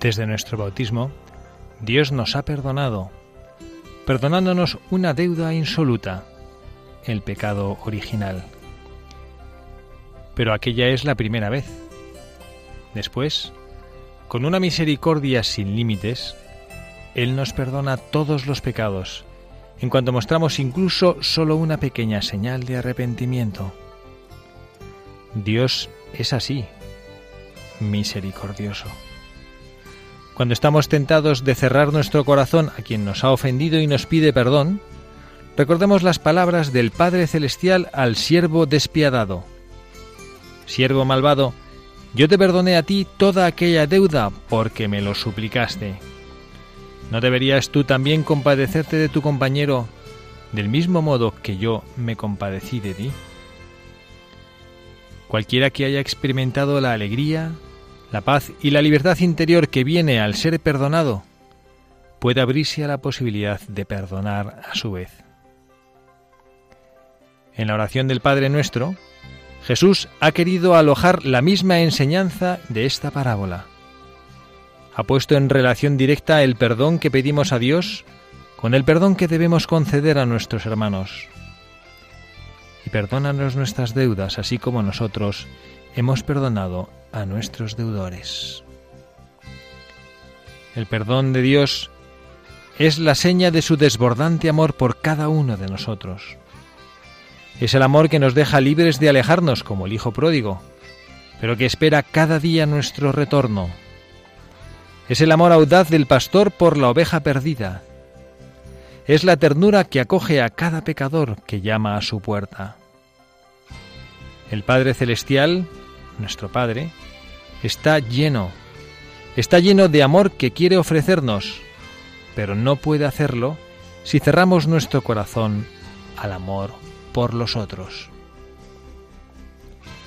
Desde nuestro bautismo, Dios nos ha perdonado, perdonándonos una deuda insoluta, el pecado original. Pero aquella es la primera vez. Después, con una misericordia sin límites, Él nos perdona todos los pecados, en cuanto mostramos incluso solo una pequeña señal de arrepentimiento. Dios es así, misericordioso. Cuando estamos tentados de cerrar nuestro corazón a quien nos ha ofendido y nos pide perdón, recordemos las palabras del Padre Celestial al siervo despiadado. Siervo malvado, yo te perdoné a ti toda aquella deuda porque me lo suplicaste. ¿No deberías tú también compadecerte de tu compañero del mismo modo que yo me compadecí de ti? Cualquiera que haya experimentado la alegría, la paz y la libertad interior que viene al ser perdonado puede abrirse a la posibilidad de perdonar a su vez. En la oración del Padre Nuestro, Jesús ha querido alojar la misma enseñanza de esta parábola. Ha puesto en relación directa el perdón que pedimos a Dios con el perdón que debemos conceder a nuestros hermanos. Y perdónanos nuestras deudas, así como nosotros hemos perdonado a nuestros deudores. El perdón de Dios es la seña de su desbordante amor por cada uno de nosotros. Es el amor que nos deja libres de alejarnos como el Hijo pródigo, pero que espera cada día nuestro retorno. Es el amor audaz del pastor por la oveja perdida. Es la ternura que acoge a cada pecador que llama a su puerta. El Padre Celestial nuestro Padre, está lleno, está lleno de amor que quiere ofrecernos, pero no puede hacerlo si cerramos nuestro corazón al amor por los otros.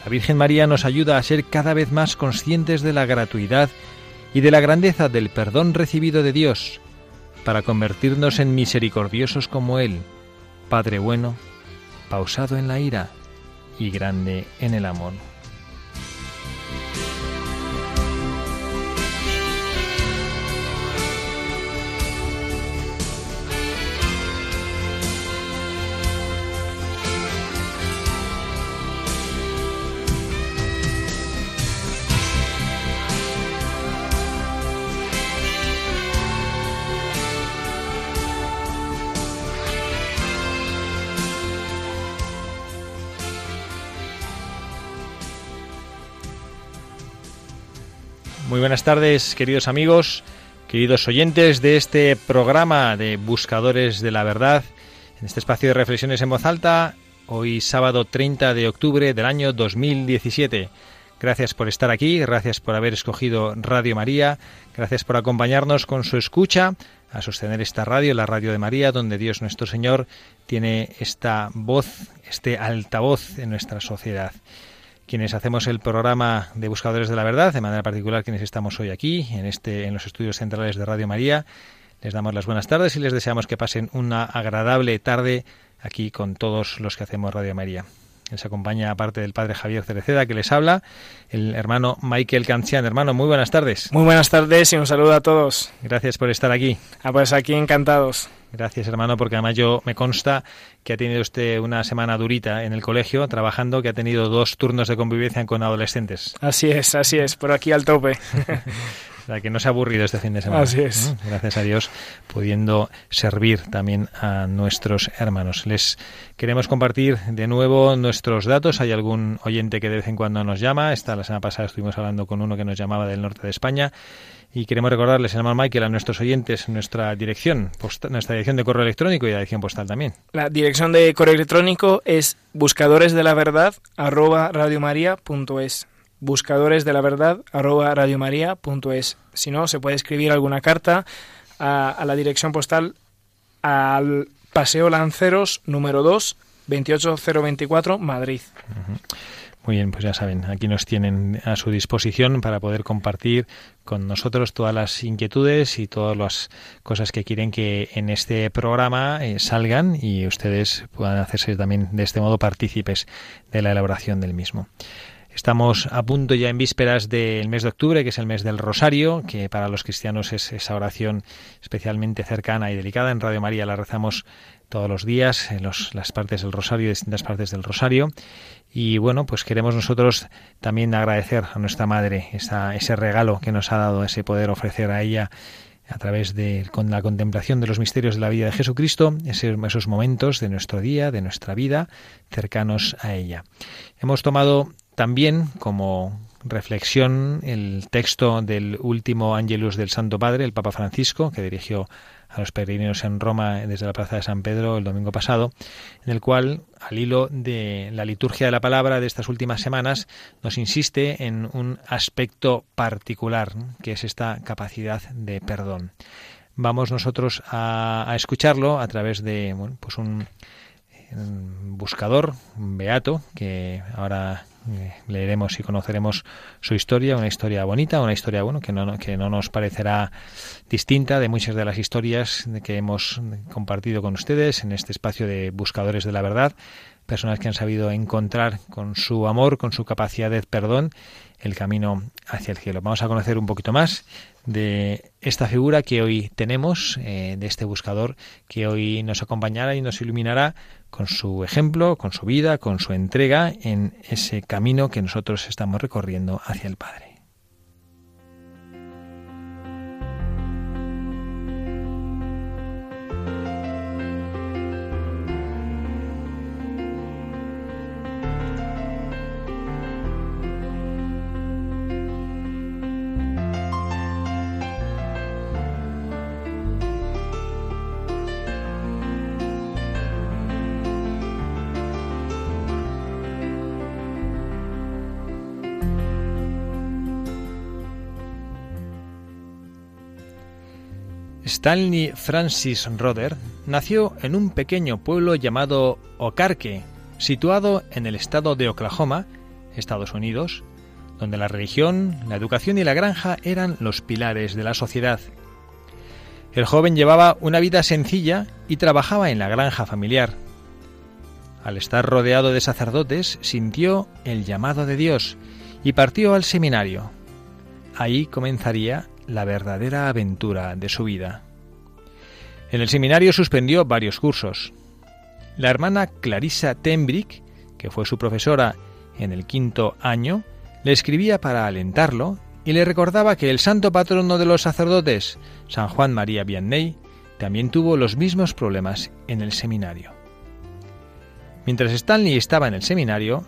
La Virgen María nos ayuda a ser cada vez más conscientes de la gratuidad y de la grandeza del perdón recibido de Dios, para convertirnos en misericordiosos como Él, Padre bueno, pausado en la ira y grande en el amor. Buenas tardes, queridos amigos, queridos oyentes de este programa de Buscadores de la Verdad, en este espacio de reflexiones en voz alta, hoy sábado 30 de octubre del año 2017. Gracias por estar aquí, gracias por haber escogido Radio María, gracias por acompañarnos con su escucha, a sostener esta radio, la radio de María, donde Dios nuestro Señor tiene esta voz, este altavoz en nuestra sociedad quienes hacemos el programa de Buscadores de la Verdad, de manera particular quienes estamos hoy aquí, en, este, en los estudios centrales de Radio María. Les damos las buenas tardes y les deseamos que pasen una agradable tarde aquí con todos los que hacemos Radio María. Les acompaña, aparte del padre Javier Cereceda, que les habla, el hermano Michael Cancian. Hermano, muy buenas tardes. Muy buenas tardes y un saludo a todos. Gracias por estar aquí. Ah, pues aquí encantados. Gracias, hermano, porque además yo me consta que ha tenido usted una semana durita en el colegio trabajando, que ha tenido dos turnos de convivencia con adolescentes. Así es, así es, por aquí al tope. O sea, que no se ha aburrido este fin de semana. Así es. Gracias a Dios, pudiendo servir también a nuestros hermanos. Les queremos compartir de nuevo nuestros datos. Hay algún oyente que de vez en cuando nos llama. Esta la semana pasada estuvimos hablando con uno que nos llamaba del norte de España. Y queremos recordarles, hermano Michael, a nuestros oyentes nuestra dirección, nuestra dirección de correo electrónico y la dirección postal también. La dirección de correo electrónico es buscadores de la verdad arroba radiomaria.es buscadores de la verdad arroba radiomaria.es. Si no, se puede escribir alguna carta a, la dirección postal al Paseo Lanceros número 2, 28024, Madrid. Muy bien, pues ya saben, aquí nos tienen a su disposición para poder compartir con nosotros todas las inquietudes y todas las cosas que quieren que en este programa eh, salgan y ustedes puedan hacerse también de este modo partícipes de la elaboración del mismo. Estamos a punto ya en vísperas del mes de octubre, que es el mes del Rosario, que para los cristianos es esa oración especialmente cercana y delicada. En Radio María la rezamos todos los días, en las partes del Rosario, distintas partes del Rosario. Y bueno, pues queremos nosotros también agradecer a nuestra Madre ese regalo que nos ha dado, ese poder ofrecer a ella a través de con la contemplación de los misterios de la vida de Jesucristo, esos momentos de nuestro día, de nuestra vida, cercanos a ella. Hemos tomado también como reflexión el texto del último Angelus del Santo Padre, el Papa Francisco, que dirigió a los peregrinos en Roma desde la Plaza de San Pedro el domingo pasado, en el cual, al hilo de la liturgia de la palabra de estas últimas semanas, nos insiste en un aspecto particular, que es esta capacidad de perdón. Vamos nosotros a, escucharlo a través de pues un buscador, un beato, que ahora leeremos y conoceremos su historia, una historia bonita, una historia bueno que no, que no nos parecerá distinta de muchas de las historias que hemos compartido con ustedes en este espacio de buscadores de la verdad, personas que han sabido encontrar con su amor, con su capacidad de perdón, el camino hacia el cielo. Vamos a conocer un poquito más de esta figura que hoy tenemos, eh, de este buscador que hoy nos acompañará y nos iluminará con su ejemplo, con su vida, con su entrega en ese camino que nosotros estamos recorriendo hacia el Padre. Stanley Francis Roder nació en un pequeño pueblo llamado Ocarque, situado en el estado de Oklahoma, Estados Unidos, donde la religión, la educación y la granja eran los pilares de la sociedad. El joven llevaba una vida sencilla y trabajaba en la granja familiar. Al estar rodeado de sacerdotes, sintió el llamado de Dios y partió al seminario. Ahí comenzaría la verdadera aventura de su vida. En el seminario suspendió varios cursos. La hermana Clarissa Tembrick, que fue su profesora en el quinto año, le escribía para alentarlo y le recordaba que el santo patrono de los sacerdotes, San Juan María Vianney, también tuvo los mismos problemas en el seminario. Mientras Stanley estaba en el seminario,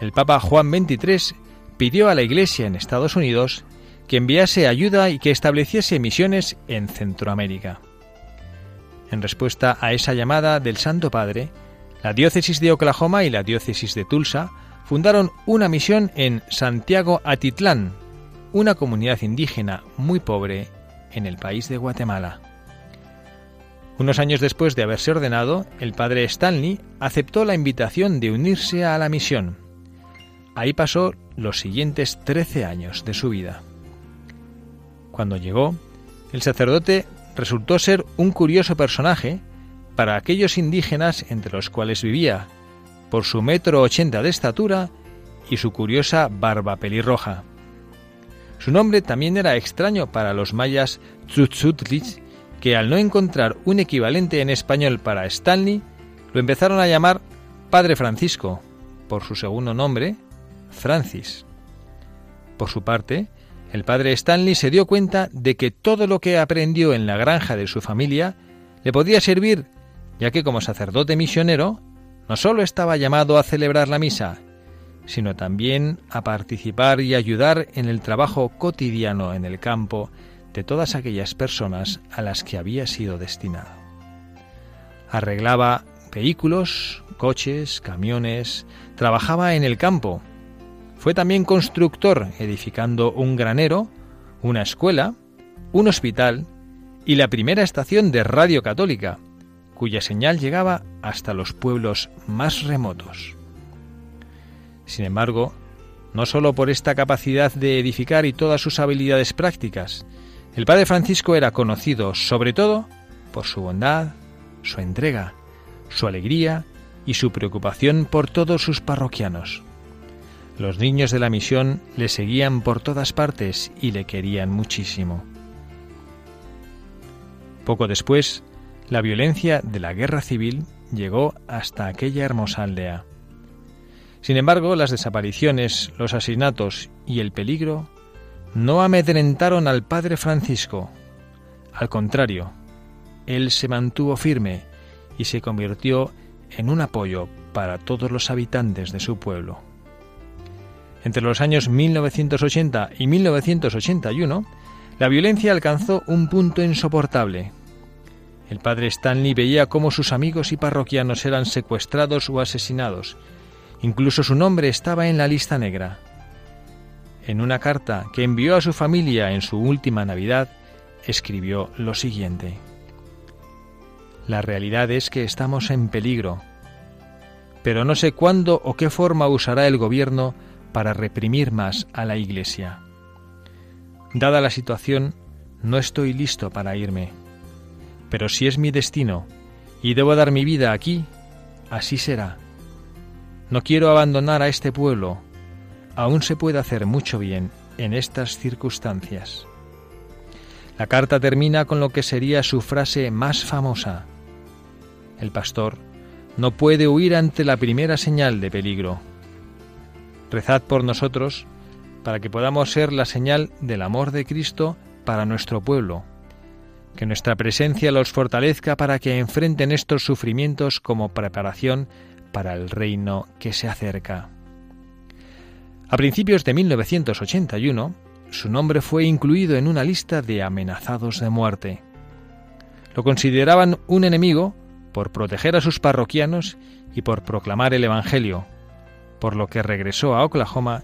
el Papa Juan XXIII pidió a la Iglesia en Estados Unidos que enviase ayuda y que estableciese misiones en Centroamérica. En respuesta a esa llamada del Santo Padre, la diócesis de Oklahoma y la diócesis de Tulsa fundaron una misión en Santiago Atitlán, una comunidad indígena muy pobre en el país de Guatemala. Unos años después de haberse ordenado, el padre Stanley aceptó la invitación de unirse a la misión. Ahí pasó los siguientes trece años de su vida. Cuando llegó, el sacerdote resultó ser un curioso personaje para aquellos indígenas entre los cuales vivía, por su metro ochenta de estatura y su curiosa barba pelirroja. Su nombre también era extraño para los mayas Tzutzutlich, que al no encontrar un equivalente en español para Stanley, lo empezaron a llamar Padre Francisco, por su segundo nombre, Francis. Por su parte, el padre Stanley se dio cuenta de que todo lo que aprendió en la granja de su familia le podía servir, ya que como sacerdote misionero no solo estaba llamado a celebrar la misa, sino también a participar y ayudar en el trabajo cotidiano en el campo de todas aquellas personas a las que había sido destinado. Arreglaba vehículos, coches, camiones, trabajaba en el campo. Fue también constructor, edificando un granero, una escuela, un hospital y la primera estación de radio católica, cuya señal llegaba hasta los pueblos más remotos. Sin embargo, no sólo por esta capacidad de edificar y todas sus habilidades prácticas, el Padre Francisco era conocido sobre todo por su bondad, su entrega, su alegría y su preocupación por todos sus parroquianos. Los niños de la misión le seguían por todas partes y le querían muchísimo. Poco después, la violencia de la guerra civil llegó hasta aquella hermosa aldea. Sin embargo, las desapariciones, los asesinatos y el peligro no amedrentaron al padre Francisco. Al contrario, él se mantuvo firme y se convirtió en un apoyo para todos los habitantes de su pueblo. Entre los años 1980 y 1981, la violencia alcanzó un punto insoportable. El padre Stanley veía cómo sus amigos y parroquianos eran secuestrados o asesinados. Incluso su nombre estaba en la lista negra. En una carta que envió a su familia en su última Navidad, escribió lo siguiente. La realidad es que estamos en peligro, pero no sé cuándo o qué forma usará el gobierno para reprimir más a la Iglesia. Dada la situación, no estoy listo para irme. Pero si es mi destino y debo dar mi vida aquí, así será. No quiero abandonar a este pueblo. Aún se puede hacer mucho bien en estas circunstancias. La carta termina con lo que sería su frase más famosa. El pastor no puede huir ante la primera señal de peligro. Rezad por nosotros para que podamos ser la señal del amor de Cristo para nuestro pueblo. Que nuestra presencia los fortalezca para que enfrenten estos sufrimientos como preparación para el reino que se acerca. A principios de 1981, su nombre fue incluido en una lista de amenazados de muerte. Lo consideraban un enemigo por proteger a sus parroquianos y por proclamar el Evangelio, por lo que regresó a Oklahoma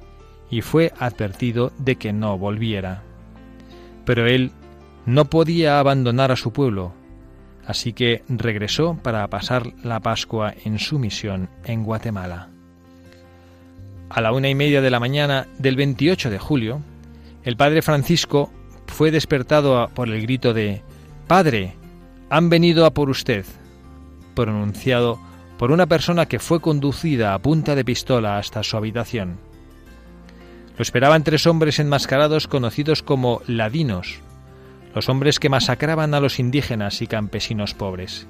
y fue advertido de que no volviera. Pero él no podía abandonar a su pueblo, así que regresó para pasar la Pascua en su misión en Guatemala. A la una y media de la mañana del 28 de julio, el padre Francisco fue despertado por el grito de Padre, han venido a por usted pronunciado por una persona que fue conducida a punta de pistola hasta su habitación. Lo esperaban tres hombres enmascarados conocidos como ladinos, los hombres que masacraban a los indígenas y campesinos pobres.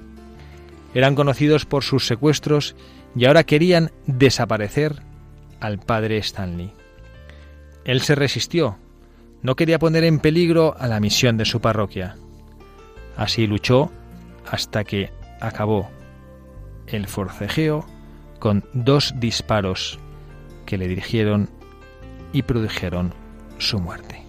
Eran conocidos por sus secuestros y ahora querían desaparecer al padre Stanley. Él se resistió, no quería poner en peligro a la misión de su parroquia. Así luchó hasta que acabó el forcejeo con dos disparos que le dirigieron y produjeron su muerte.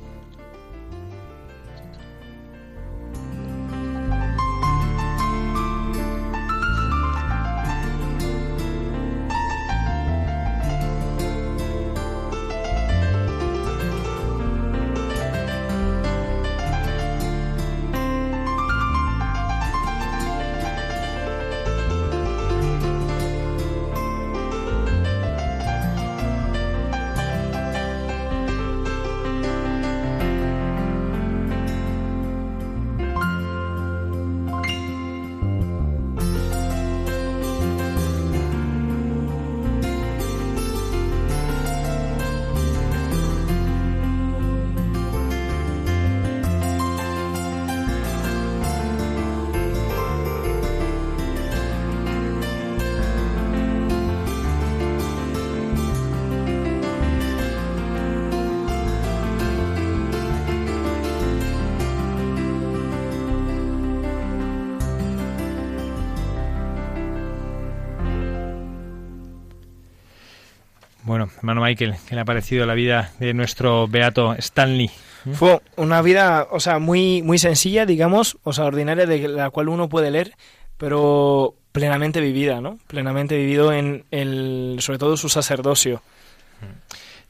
Hermano Michael, ¿qué le ha parecido la vida de nuestro beato Stanley? Fue una vida, o sea, muy, muy sencilla, digamos, o sea, ordinaria, de la cual uno puede leer, pero plenamente vivida, ¿no? Plenamente vivido en el, sobre todo su sacerdocio.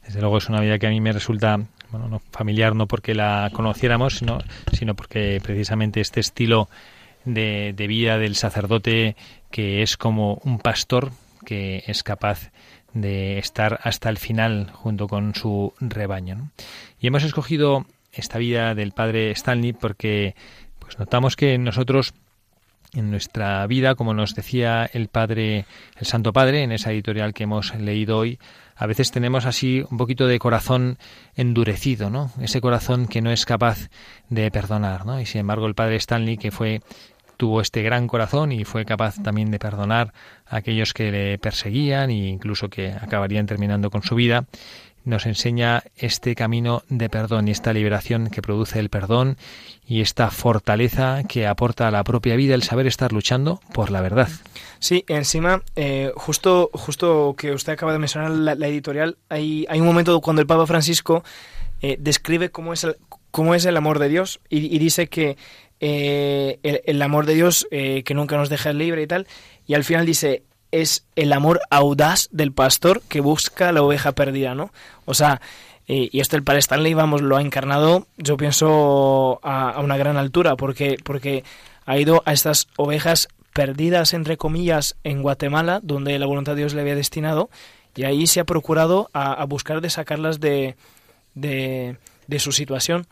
Desde luego es una vida que a mí me resulta bueno, no familiar no porque la conociéramos, sino, sino porque precisamente este estilo de, de vida del sacerdote que es como un pastor que es capaz de estar hasta el final junto con su rebaño. Y hemos escogido esta vida del padre Stanley porque pues notamos que nosotros en nuestra vida, como nos decía el padre, el Santo Padre, en esa editorial que hemos leído hoy, a veces tenemos así un poquito de corazón endurecido, ¿no? Ese corazón que no es capaz de perdonar, ¿no? Y sin embargo el padre Stanley, que fue tuvo este gran corazón y fue capaz también de perdonar a aquellos que le perseguían e incluso que acabarían terminando con su vida, nos enseña este camino de perdón y esta liberación que produce el perdón y esta fortaleza que aporta a la propia vida el saber estar luchando por la verdad. Sí, encima, eh, justo, justo que usted acaba de mencionar la, editorial, hay, hay un momento cuando el Papa Francisco eh, describe cómo es, el, cómo es el amor de Dios y dice que eh, el, amor de Dios eh, que nunca nos deja libre y tal. Y al final dice, es el amor audaz del pastor que busca la oveja perdida, ¿no? O sea, y esto el Padre Stanley, vamos, lo ha encarnado, yo pienso, a, una gran altura, porque, porque ha ido a estas ovejas perdidas, entre comillas, en Guatemala, donde la voluntad de Dios le había destinado, y ahí se ha procurado a, buscar de sacarlas de, de, su situación.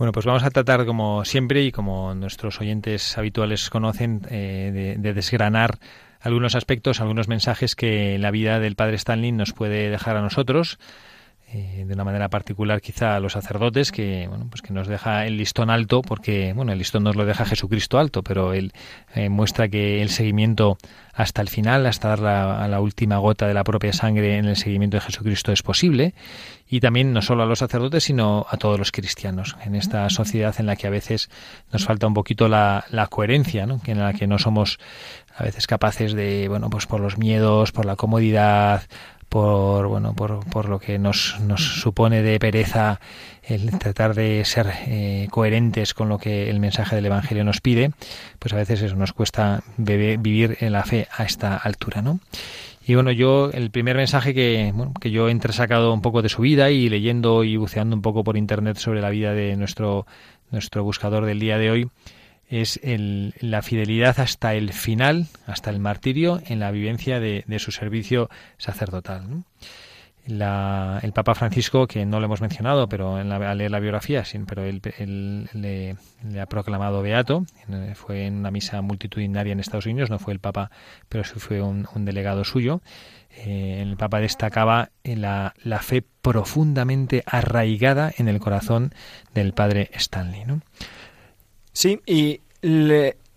Bueno, pues vamos a tratar, como siempre y como nuestros oyentes habituales conocen, eh, de, desgranar algunos aspectos, algunos mensajes que la vida del padre Stanley nos puede dejar a nosotros. Eh, de una manera particular quizá a los sacerdotes que bueno pues que nos deja el listón alto porque bueno el listón nos lo deja Jesucristo alto pero él eh, muestra que el seguimiento hasta el final hasta dar la, a la última gota de la propia sangre en el seguimiento de Jesucristo es posible. Y también no solo a los sacerdotes sino a todos los cristianos. En esta sociedad en la que a veces nos falta un poquito la, la coherencia ¿no? en la que no somos a veces capaces de bueno pues por los miedos por la comodidad por bueno por, por lo que nos, nos supone de pereza el tratar de ser eh, coherentes con lo que el mensaje del evangelio nos pide pues a veces eso nos cuesta vivir en la fe a esta altura no y bueno yo el primer mensaje que bueno, que yo he entresacado un poco de su vida y leyendo y buceando un poco por internet sobre la vida de nuestro nuestro buscador del día de hoy es el, la fidelidad hasta el final, hasta el martirio, en la vivencia de, su servicio sacerdotal. el Papa Francisco, que no lo hemos mencionado, pero en la, al leer la biografía, sí, pero él, le, ha proclamado beato, fue en una misa multitudinaria en Estados Unidos, no fue el Papa, pero sí fue un, delegado suyo. Eh, el Papa destacaba la, la, fe profundamente arraigada en el corazón del Padre Stanley. Sí, y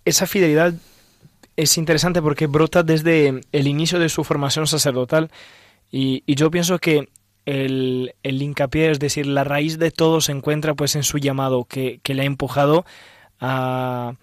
esa fidelidad es interesante porque brota desde el inicio de su formación sacerdotal y, yo pienso que el, el, hincapié, es decir, la raíz de todo se encuentra pues en su llamado que, que le ha empujado a,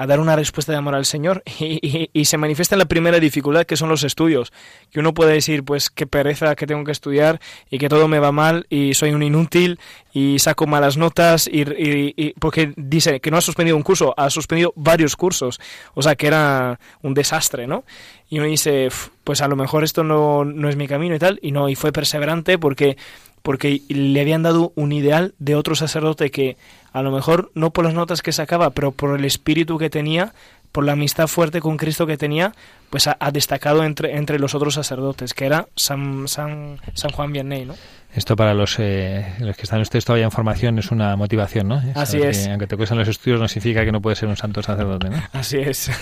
a dar una respuesta de amor al Señor y, se manifiesta la primera dificultad que son los estudios, que uno puede decir pues qué pereza que tengo que estudiar y que todo me va mal y soy un inútil y saco malas notas y, porque dice que no ha suspendido un curso, ha suspendido varios cursos, o sea que era un desastre, ¿no? Y uno dice, pues a lo mejor esto no, no es mi camino y tal, y no, y fue perseverante porque porque le habían dado un ideal de otro sacerdote que a lo mejor no por las notas que sacaba, pero por el espíritu que tenía, por la amistad fuerte con Cristo que tenía, pues ha, destacado entre, entre los otros sacerdotes, que era San, San, San Juan Vianney, ¿no? Esto para los, eh, los que están ustedes todavía en formación es una motivación, ¿no? Así es. aunque te cuesten los estudios no significa que no puedes ser un santo sacerdote, ¿no? Así es.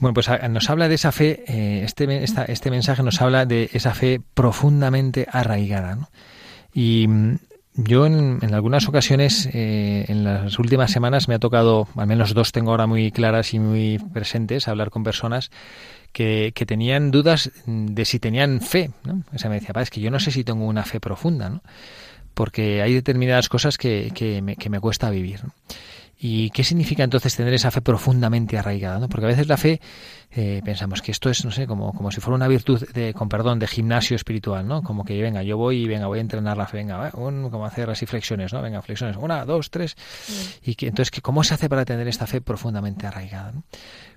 Bueno, pues nos habla de esa fe, eh, este, este mensaje nos habla de esa fe profundamente arraigada, ¿no? Y mm, yo en, algunas ocasiones, eh, en las últimas semanas, me ha tocado, al menos dos tengo ahora muy claras y muy presentes, hablar con personas que, que tenían dudas de si tenían fe. ¿no? O sea, me decía, es que yo no sé si tengo una fe profunda, ¿no? porque hay determinadas cosas que, que, me, que me cuesta vivir. ¿Y qué significa entonces tener esa fe profundamente arraigada? ¿no? Porque a veces la fe eh, pensamos que esto es, no sé, como, como si fuera una virtud de, con perdón, de gimnasio espiritual, ¿no? Como que venga, yo voy y venga, voy a entrenar la fe, venga, como hacer así flexiones, ¿no? Venga, flexiones, una, dos, tres. Y que entonces, ¿cómo se hace para tener esta fe profundamente arraigada? ¿no?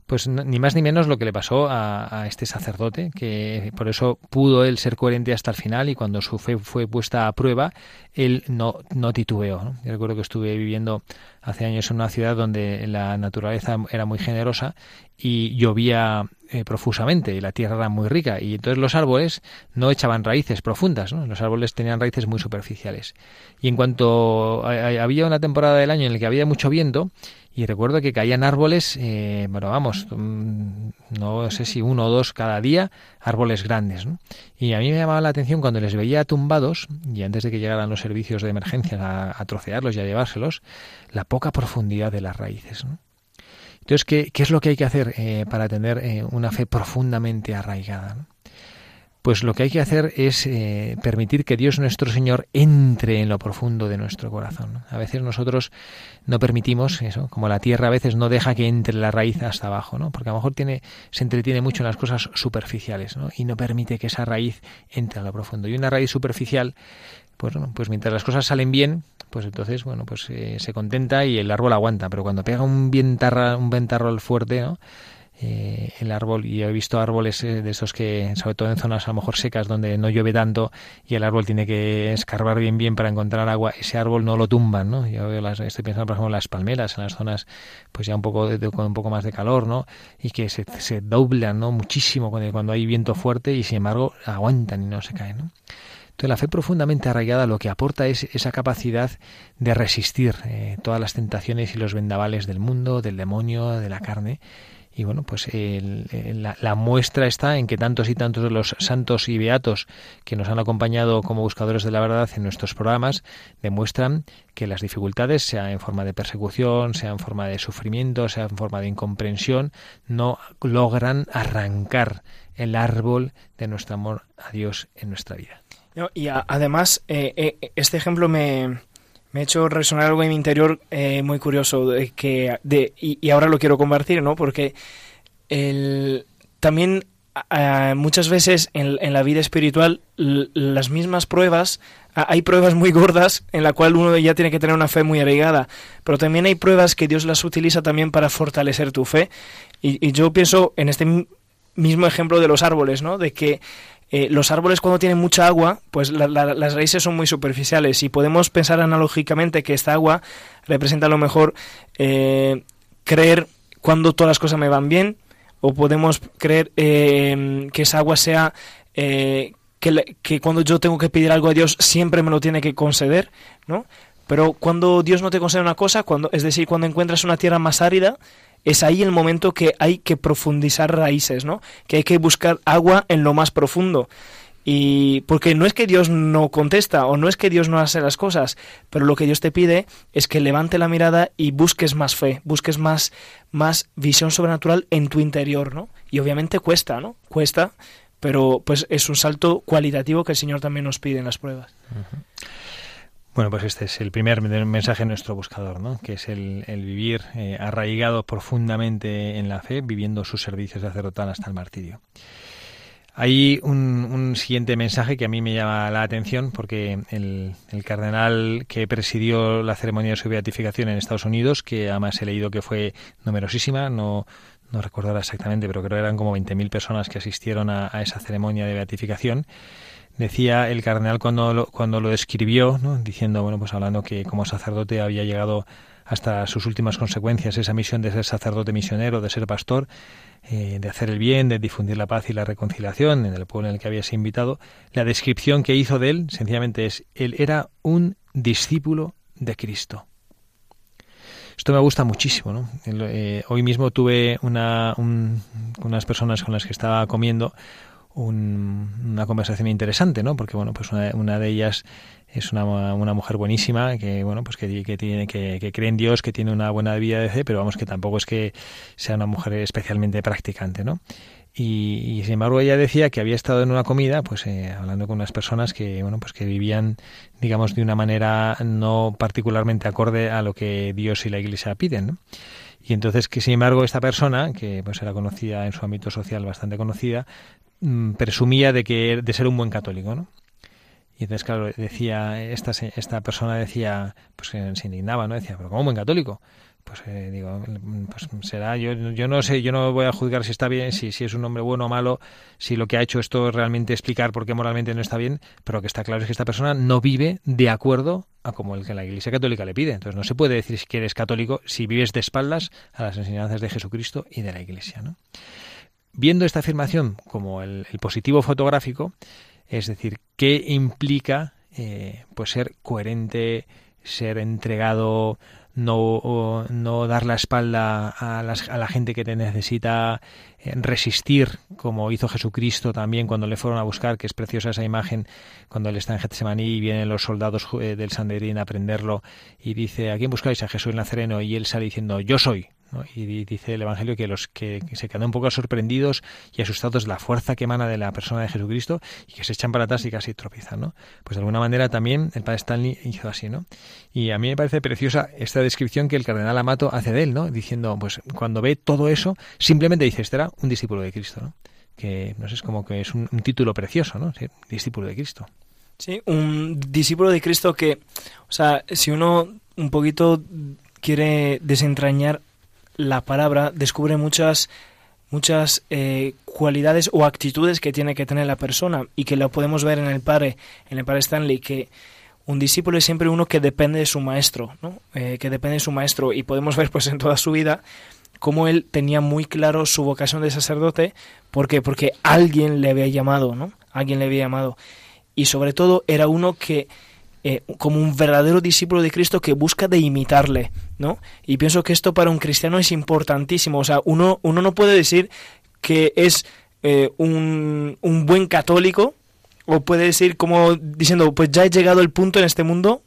pues ni más ni menos lo que le pasó a, este sacerdote, que por eso pudo él ser coherente hasta el final y cuando su fe fue puesta a prueba, él no, no titubeó. Yo recuerdo que estuve viviendo hace años en una ciudad donde la naturaleza era muy generosa y llovía eh, profusamente y la tierra era muy rica y entonces los árboles no echaban raíces profundas, los árboles tenían raíces muy superficiales. Y en cuanto había una temporada del año en la que había mucho viento, y recuerdo que caían árboles, eh, bueno, vamos, mm, no sé si uno o dos cada día, árboles grandes. Y a mí me llamaba la atención cuando les veía tumbados, y antes de que llegaran los servicios de emergencia a, trocearlos y a llevárselos, la poca profundidad de las raíces. Entonces, ¿qué, ¿qué, es lo que hay que hacer eh, para tener eh, una fe profundamente arraigada? Pues lo que hay que hacer es eh, permitir que Dios nuestro Señor entre en lo profundo de nuestro corazón. A veces nosotros no permitimos eso, como la tierra a veces no deja que entre la raíz hasta abajo, ¿no? Porque a lo mejor tiene, se entretiene mucho en las cosas superficiales, ¿no? Y no permite que esa raíz entre a lo profundo. Y una raíz superficial, pues, pues mientras las cosas salen bien, pues entonces, bueno, pues eh, se contenta y el árbol aguanta. Pero cuando pega un, vientarra, un ventarrol fuerte, ¿no? Eh, el árbol y he visto árboles eh, de esos que sobre todo en zonas a lo mejor secas donde no llueve tanto y el árbol tiene que escarbar bien bien para encontrar agua. Ese árbol no lo tumban no yo veo las, estoy pensando por ejemplo en las palmeras en las zonas pues ya un poco de, con un poco más de calor no y que se, se doblan no muchísimo cuando, cuando hay viento fuerte y sin embargo aguantan y no se caen ¿no? Entonces la fe profundamente arraigada lo que aporta es esa capacidad de resistir eh, todas las tentaciones y los vendavales del mundo, del demonio, de la carne, y bueno, pues la, muestra está en que tantos y tantos de los santos y beatos que nos han acompañado como buscadores de la verdad en nuestros programas demuestran que las dificultades, sea en forma de persecución, sea en forma de sufrimiento, sea en forma de incomprensión, no logran arrancar el árbol de nuestro amor a Dios en nuestra vida. y además, eh, eh, este ejemplo me, me ha hecho resonar algo en mi interior eh, muy curioso de que y, ahora lo quiero compartir, ¿no? Porque el, también muchas veces en, en, la vida espiritual las mismas pruebas hay pruebas muy gordas en la cual uno ya tiene que tener una fe muy arraigada, pero también hay pruebas que Dios las utiliza también para fortalecer tu fe. Y yo pienso en este mismo ejemplo de los árboles, ¿no? De que eh, los árboles cuando tienen mucha agua, pues las raíces son muy superficiales y podemos pensar analógicamente que esta agua representa a lo mejor eh, creer cuando todas las cosas me van bien o podemos creer eh, que esa agua sea que, que, cuando yo tengo que pedir algo a Dios siempre me lo tiene que conceder, ¿no? Pero cuando Dios no te concede una cosa, cuando, es decir, cuando encuentras una tierra más árida, es ahí el momento que hay que profundizar raíces, ¿no? Que hay que buscar agua en lo más profundo. Y porque no es que Dios no contesta o no es que Dios no hace las cosas, pero lo que Dios te pide es que levante la mirada y busques más fe, busques más, más visión sobrenatural en tu interior, ¿no? Y obviamente cuesta, ¿no? Cuesta, pero pues es un salto cualitativo que el Señor también nos pide en las pruebas. Bueno, pues este es el primer mensaje de nuestro buscador, ¿no? que es el, vivir eh, arraigado profundamente en la fe, viviendo sus servicios sacerdotal hasta el martirio. Hay un, siguiente mensaje que a mí me llama la atención porque el, cardenal que presidió la ceremonia de su beatificación en Estados Unidos, que además he leído que fue numerosísima, no, no recuerdo exactamente, pero creo que eran como 20.000 personas que asistieron a esa ceremonia de beatificación, decía el cardenal cuando lo, cuando lo describió, ¿no? diciendo, bueno, pues hablando que como sacerdote había llegado hasta sus últimas consecuencias, esa misión de ser sacerdote misionero, de ser pastor, eh, de hacer el bien, de difundir la paz y la reconciliación en el pueblo en el que había sido invitado, la descripción que hizo de él sencillamente es, él era un discípulo de Cristo. Esto me gusta muchísimo. ¿no? Eh, hoy mismo tuve una, unas personas con las que estaba comiendo una conversación interesante, ¿no? Porque bueno, pues una, de ellas es una, una, mujer buenísima que bueno, pues que, que tiene que, que, cree en Dios, que tiene una buena vida de fe, pero vamos que tampoco es que sea una mujer especialmente practicante, ¿no? Y, sin embargo ella decía que había estado en una comida, pues eh, hablando con unas personas que, bueno, pues que vivían, digamos, de una manera no particularmente acorde a lo que Dios y la Iglesia piden. Y entonces que sin embargo esta persona, que pues era conocida en su ámbito social bastante conocida, presumía de que de ser un buen católico, ¿no? Y entonces, claro, decía, esta, esta persona decía, pues se indignaba, ¿no? Decía, pero ¿cómo un buen católico? pues eh, digo, pues será, yo, yo no sé, yo no voy a juzgar si está bien, si, si es un hombre bueno o malo, si lo que ha hecho esto es realmente explicar por qué moralmente no está bien, pero lo que está claro es que esta persona no vive de acuerdo a como el que la Iglesia Católica le pide. Entonces no se puede decir que eres católico si vives de espaldas a las enseñanzas de Jesucristo y de la Iglesia. ¿no? Viendo esta afirmación como el, positivo fotográfico, es decir, ¿qué implica eh, pues ser coherente, ser entregado no, no dar la espalda a, la gente que te necesita eh, resistir, como hizo Jesucristo también cuando le fueron a buscar, que es preciosa esa imagen, cuando él está en Getsemaní y vienen los soldados eh, del Sanderín a prenderlo y dice, ¿a quién buscáis? A Jesús el Nazareno y él sale diciendo, yo soy. Y dice el Evangelio que los que se quedan un poco sorprendidos y asustados de la fuerza que emana de la persona de Jesucristo y que se echan para atrás y casi tropiezan, ¿no? Pues de alguna manera también el padre Stanley hizo así, ¿no? Y a mí me parece preciosa esta descripción que el cardenal Amato hace de él, ¿no? Diciendo, pues cuando ve todo eso, simplemente dice, este era un discípulo de Cristo, ¿no? Que, no sé, es como que es un, título precioso, ¿no? discípulo de Cristo. Sí, un discípulo de Cristo que, o sea, si uno un poquito quiere desentrañar la palabra descubre muchas muchas eh, cualidades o actitudes que tiene que tener la persona y que lo podemos ver en el padre en el padre Stanley que un discípulo es siempre uno que depende de su maestro ¿no? Eh, que depende de su maestro y podemos ver pues en toda su vida cómo él tenía muy claro su vocación de sacerdote ¿por qué? porque alguien le había llamado no alguien le había llamado y sobre todo era uno que eh, como un verdadero discípulo de Cristo que busca de imitarle, ¿no? Y pienso que esto para un cristiano es importantísimo. O sea, uno, uno no puede decir que es eh, un, un buen católico o puede decir como diciendo, pues ya he llegado el punto en este mundo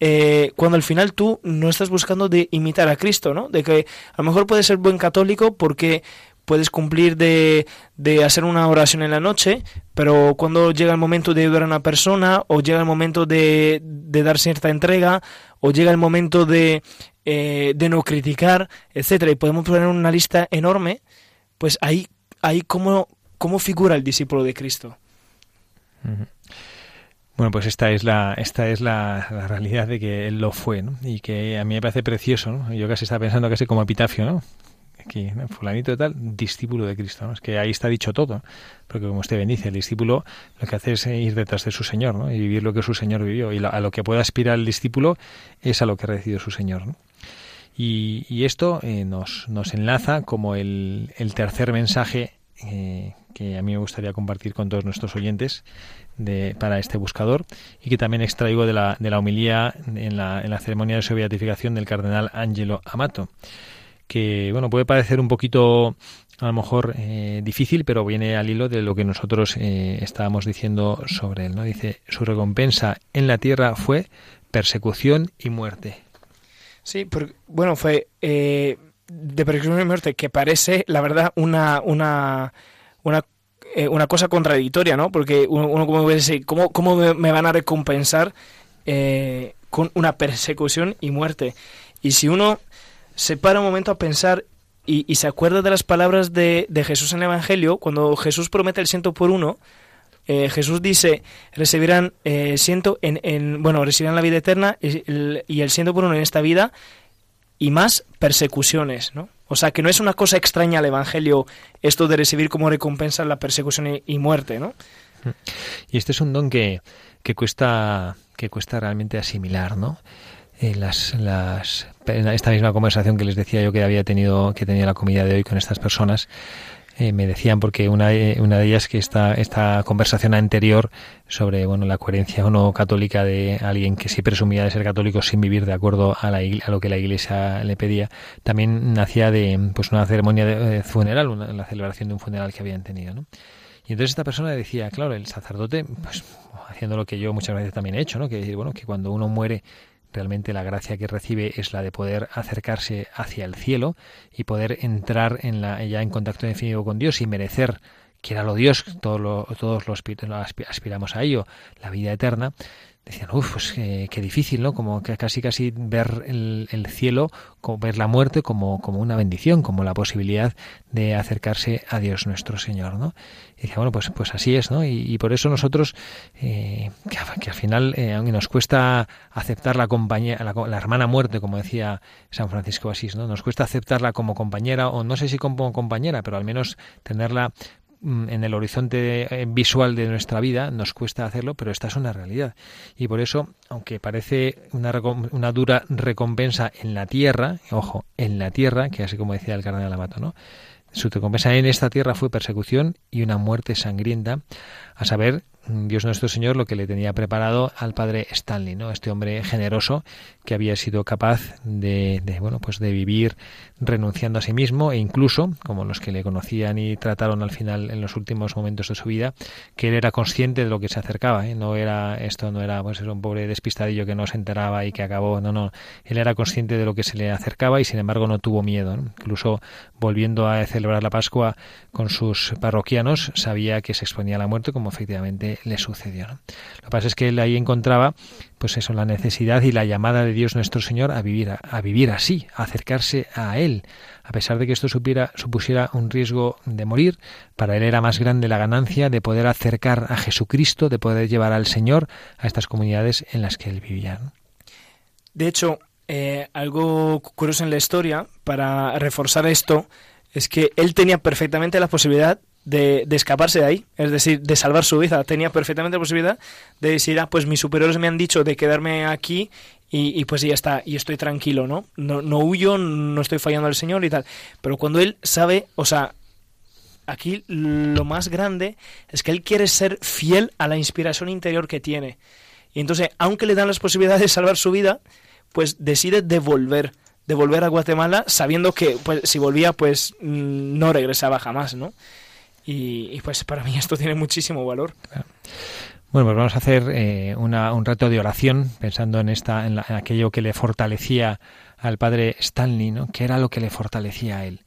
eh, cuando al final tú no estás buscando de imitar a Cristo, ¿no? De que a lo mejor puedes ser buen católico porque puedes cumplir de, de, hacer una oración en la noche, pero cuando llega el momento de ayudar a una persona, o llega el momento de, de dar cierta entrega, o llega el momento de, eh, de no criticar, etcétera, y podemos poner una lista enorme, pues ahí, ahí cómo, cómo figura el discípulo de Cristo. Bueno, pues esta es la esta es la, realidad de que él lo fue, ¿no? Y que a mí me parece precioso, ¿no? Yo casi estaba pensando casi como epitafio, ¿no? Aquí, fulanito de tal, discípulo de Cristo. Es que ahí está dicho todo. Porque como usted bendice, el discípulo lo que hace es ir detrás de su Señor ¿no? y vivir lo que su Señor vivió. Y a lo que puede aspirar el discípulo es a lo que ha recibido su Señor. ¿no? Y, esto eh, nos, nos enlaza como el, el tercer mensaje eh, que a mí me gustaría compartir con todos nuestros oyentes de, para este buscador y que también extraigo de la, de la homilía en la, en la ceremonia de su beatificación del cardenal Angelo Amato que bueno puede parecer un poquito a lo mejor eh, difícil, pero viene al hilo de lo que nosotros eh, estábamos diciendo sobre él. ¿no? Dice, su recompensa en la tierra fue persecución y muerte. Sí, bueno, fue eh, de persecución y muerte, que parece, la verdad, una, una, una, una cosa contradictoria, ¿no? Porque uno, como puede decir, ¿cómo, cómo me, van a recompensar con una persecución y muerte? Y si uno se para un momento a pensar y, se acuerda de las palabras de, Jesús en el Evangelio, cuando Jesús promete el ciento por uno, eh, Jesús dice, recibirán eh, ciento en, bueno, recibirán la vida eterna y el, ciento por uno en esta vida y más persecuciones, ¿no? O sea, que no es una cosa extraña al Evangelio esto de recibir como recompensa la persecución y, muerte, ¿no? Y este es un don que, que cuesta que cuesta realmente asimilar, ¿no? Eh, las, las, esta misma conversación que les decía yo que había tenido, que tenía la comida de hoy con estas personas, eh, me decían porque una, eh, una de ellas que esta, esta conversación anterior sobre bueno la coherencia o no católica de alguien que sí presumía de ser católico sin vivir de acuerdo a, la, a lo que la iglesia le pedía también nacía de pues una ceremonia de, funeral una, la celebración de un funeral que habían tenido ¿no? y entonces esta persona decía claro el sacerdote pues haciendo lo que yo muchas veces también he hecho no que bueno que cuando uno muere realmente la gracia que recibe es la de poder acercarse hacia el cielo y poder entrar en la, ya en contacto definitivo con Dios y merecer quiera lo Dios, todos lo, todos los aspiramos a ello, la vida eterna, decían, uff, pues qué, difícil, ¿no? Como que casi casi ver el, el, cielo, como ver la muerte como, como una bendición, como la posibilidad de acercarse a Dios nuestro Señor, ¿no? Y decía, bueno, pues, pues así es, ¿no? Y, por eso nosotros, eh, que, al final, eh, aunque nos cuesta aceptar la compañía, la, la, hermana muerte, como decía San Francisco Asís, ¿no? Nos cuesta aceptarla como compañera, o no sé si como compañera, pero al menos tenerla en el horizonte eh, visual de nuestra vida, nos cuesta hacerlo, pero esta es una realidad. Y por eso, aunque parece una, una dura recompensa en la tierra, ojo, en la tierra, que así como decía el cardenal Amato, ¿no? Su recompensa en esta tierra fue persecución y una muerte sangrienta, a saber, Dios nuestro Señor lo que le tenía preparado al padre Stanley, ¿no? Este hombre generoso que había sido capaz de, bueno, pues de vivir renunciando a sí mismo e incluso, como los que le conocían y trataron al final en los últimos momentos de su vida, que él era consciente de lo que se acercaba, ¿eh? No era esto no era pues un pobre despistadillo que no se enteraba y que acabó, no, no, él era consciente de lo que se le acercaba y sin embargo no tuvo miedo, incluso volviendo a celebrar la Pascua con sus parroquianos, sabía que se exponía a la muerte como efectivamente le, sucedió. Lo que pasa es que él ahí encontraba, pues eso, la necesidad y la llamada de Dios nuestro Señor a vivir, a, vivir así, a acercarse a Él. A pesar de que esto supiera, supusiera un riesgo de morir, para él era más grande la ganancia de poder acercar a Jesucristo, de poder llevar al Señor a estas comunidades en las que él vivía. De hecho, eh, algo curioso en la historia, para reforzar esto, es que él tenía perfectamente la posibilidad de, escaparse de ahí, es decir, de salvar su vida. Tenía perfectamente la posibilidad de decir, ah, pues mis superiores me han dicho de quedarme aquí y, pues ya está, y estoy tranquilo, ¿no? ¿no? No huyo, no estoy fallando al Señor y tal. Pero cuando él sabe, o sea, aquí lo más grande es que él quiere ser fiel a la inspiración interior que tiene. Y entonces, aunque le dan las posibilidades de salvar su vida, pues decide devolver de volver a Guatemala sabiendo que pues si volvía pues mm, no regresaba jamás, ¿no? Y, pues para mí esto tiene muchísimo valor. Bueno, pues vamos a hacer eh, un reto de oración pensando en esta, en, aquello que le fortalecía al padre Stanley, ¿no? ¿Qué era lo que le fortalecía a él?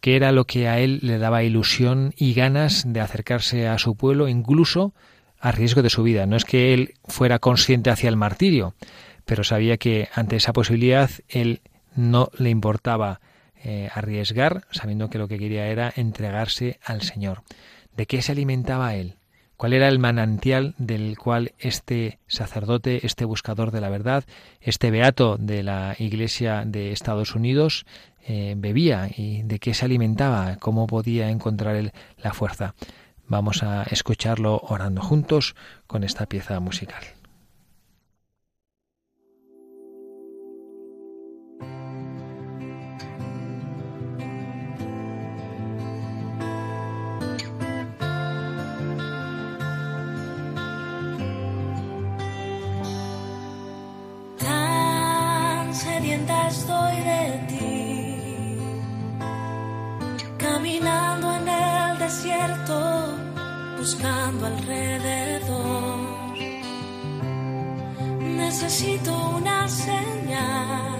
¿Qué era lo que a él le daba ilusión y ganas de acercarse a su pueblo, incluso a riesgo de su vida? No es que él fuera consciente hacia el martirio, pero sabía que ante esa posibilidad él no le importaba eh, arriesgar, sabiendo que lo que quería era entregarse al Señor. ¿De qué se alimentaba él? ¿Cuál era el manantial del cual este sacerdote, este buscador de la verdad, este beato de la Iglesia de Estados Unidos eh, bebía y de qué se alimentaba? ¿Cómo podía encontrar la fuerza? Vamos a escucharlo orando juntos con esta pieza musical. Buscando alrededor. Necesito una señal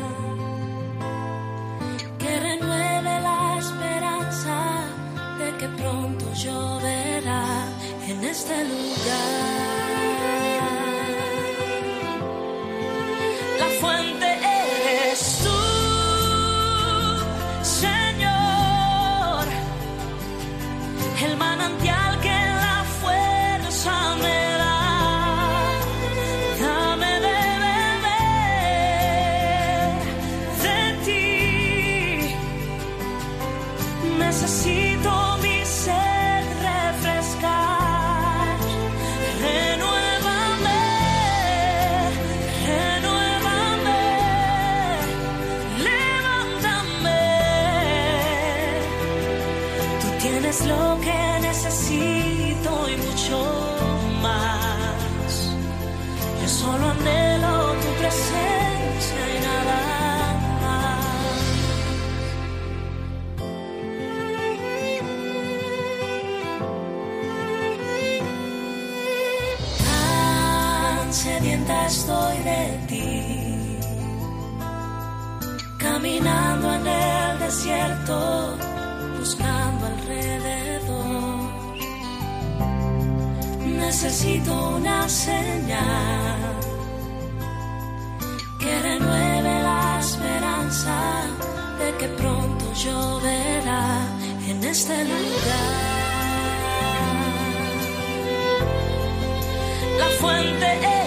que renueve la esperanza de que pronto lloverá en este lugar. Desierto, buscando alrededor. Necesito una señal que renueve la esperanza de que pronto lloverá en este lugar. La fuente eres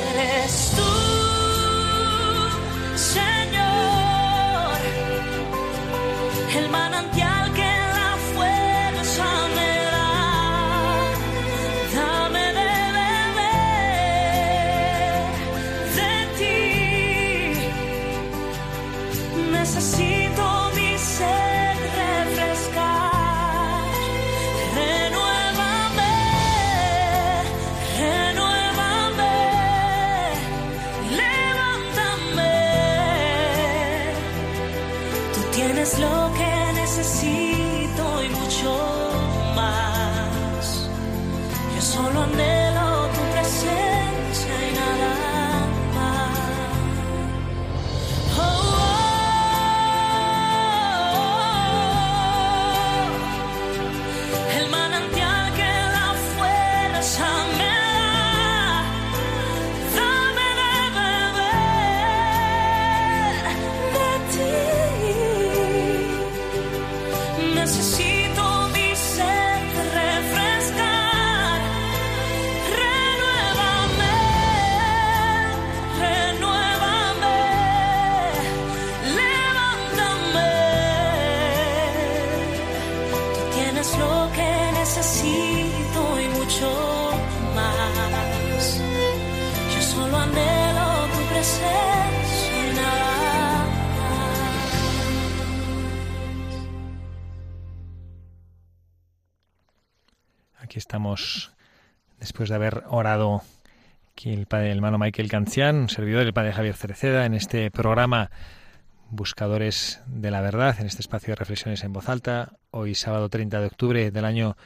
Estamos después de haber orado aquí el padre el hermano Michael Cancian, servidor del padre Javier Cereceda, en este programa Buscadores de la Verdad, en este espacio de reflexiones en voz alta, hoy sábado 30 de octubre del año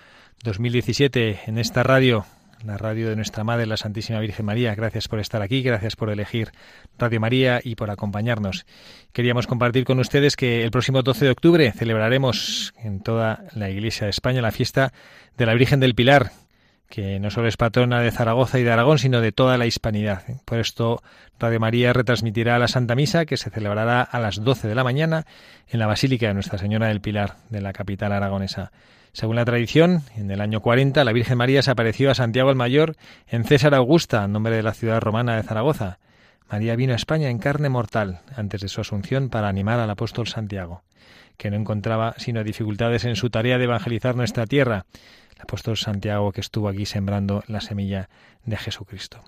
2017, en esta radio, la radio de nuestra Madre, la Santísima Virgen María. Gracias por estar aquí, gracias por elegir Radio María y por acompañarnos. Queríamos compartir con ustedes que el próximo 12 de octubre celebraremos en toda la Iglesia de España la fiesta de la Virgen del Pilar, que no solo es patrona de Zaragoza y de Aragón, sino de toda la hispanidad. Por esto, Radio María retransmitirá la Santa Misa, que se celebrará a las 12 de la mañana en la Basílica de Nuestra Señora del Pilar, de la capital aragonesa. Según la tradición, en el año 40 la Virgen María se apareció a Santiago el Mayor en César Augusta, nombre de la ciudad romana de Zaragoza. María vino a España en carne mortal antes de su asunción para animar al apóstol Santiago, que no encontraba sino dificultades en su tarea de evangelizar nuestra tierra. El apóstol Santiago que estuvo aquí sembrando la semilla de Jesucristo.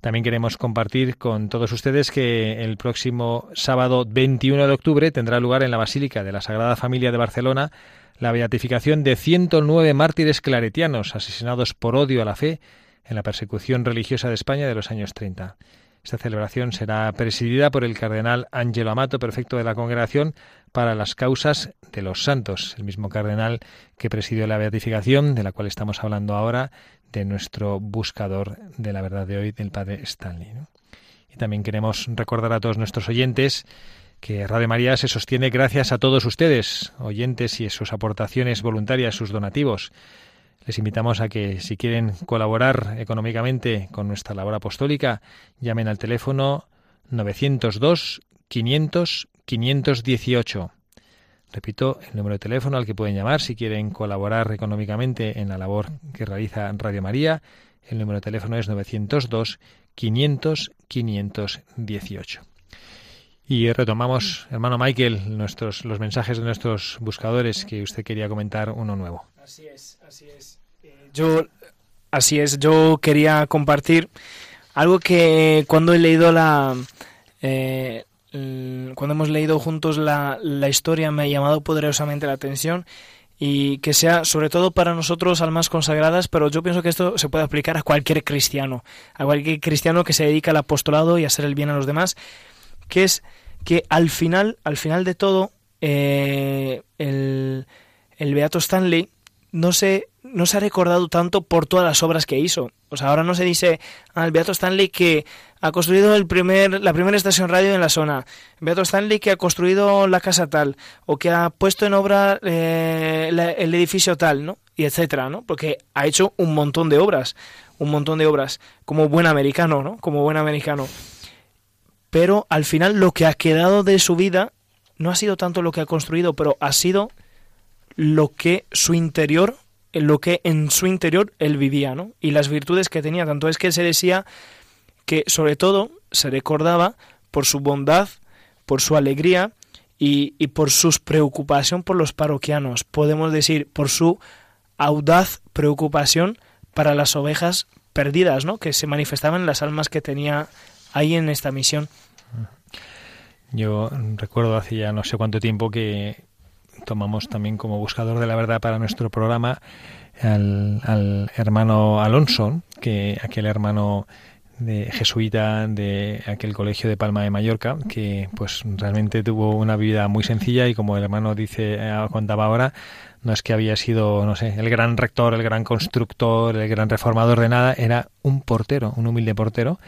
También queremos compartir con todos ustedes que el próximo sábado 21 de octubre tendrá lugar en la Basílica de la Sagrada Familia de Barcelona la beatificación de 109 mártires claretianos asesinados por odio a la fe en la persecución religiosa de España de los años 30. Esta celebración será presidida por el cardenal Angelo Amato, prefecto de la Congregación para las Causas de los Santos, el mismo cardenal que presidió la beatificación, de la cual estamos hablando ahora, de nuestro buscador de la verdad de hoy, del padre Stanley. Y también queremos recordar a todos nuestros oyentes que Radio María se sostiene gracias a todos ustedes, oyentes, y sus aportaciones voluntarias, sus donativos. Les invitamos a que, si quieren colaborar económicamente con nuestra labor apostólica, llamen al teléfono 902 500 518. Repito, el número de teléfono al que pueden llamar si quieren colaborar económicamente en la labor que realiza Radio María. El número de teléfono es 902 500 518. Y retomamos, hermano Michael, nuestros, los mensajes de nuestros buscadores que usted quería comentar uno nuevo. Así es, así es. Eh, Yo, así es, yo quería compartir algo que cuando he leído la, eh, cuando hemos leído juntos la, la historia me ha llamado poderosamente la atención y que sea sobre todo para nosotros almas consagradas, pero yo pienso que esto se puede aplicar a cualquier cristiano, a cualquier cristiano que se dedica al apostolado y a hacer el bien a los demás, que es que al final, al final de todo, eh, el, el Beato Stanley no se no se ha recordado tanto por todas las obras que hizo. O sea, ahora no se dice al Beato Stanley que ha construido el primer, la primera estación radio en la zona, Beato Stanley que ha construido la casa tal, o que ha puesto en obra eh, el edificio tal, ¿no? Y etcétera, ¿no? Porque ha hecho un montón de obras, un montón de obras, como buen americano, ¿no? Como buen americano. Pero al final lo que ha quedado de su vida no ha sido tanto lo que ha construido, pero ha sido lo que su interior, lo que en su interior él vivía, ¿no? Y las virtudes que tenía. Tanto es que se decía que sobre todo se recordaba por su bondad, por su alegría y, y por su preocupación por los parroquianos. Podemos decir por su audaz preocupación para las ovejas perdidas, ¿no? Que se manifestaban en las almas que tenía ahí en esta misión. Yo recuerdo hace ya no sé cuánto tiempo que tomamos también como buscador de la verdad para nuestro programa al, hermano Alonso, que aquel hermano de jesuita de aquel colegio de Palma de Mallorca, que pues realmente tuvo una vida muy sencilla y como el hermano dice, eh, contaba ahora, no es que había sido, no sé, el gran rector, el gran constructor, el gran reformador de nada, era un portero, un humilde portero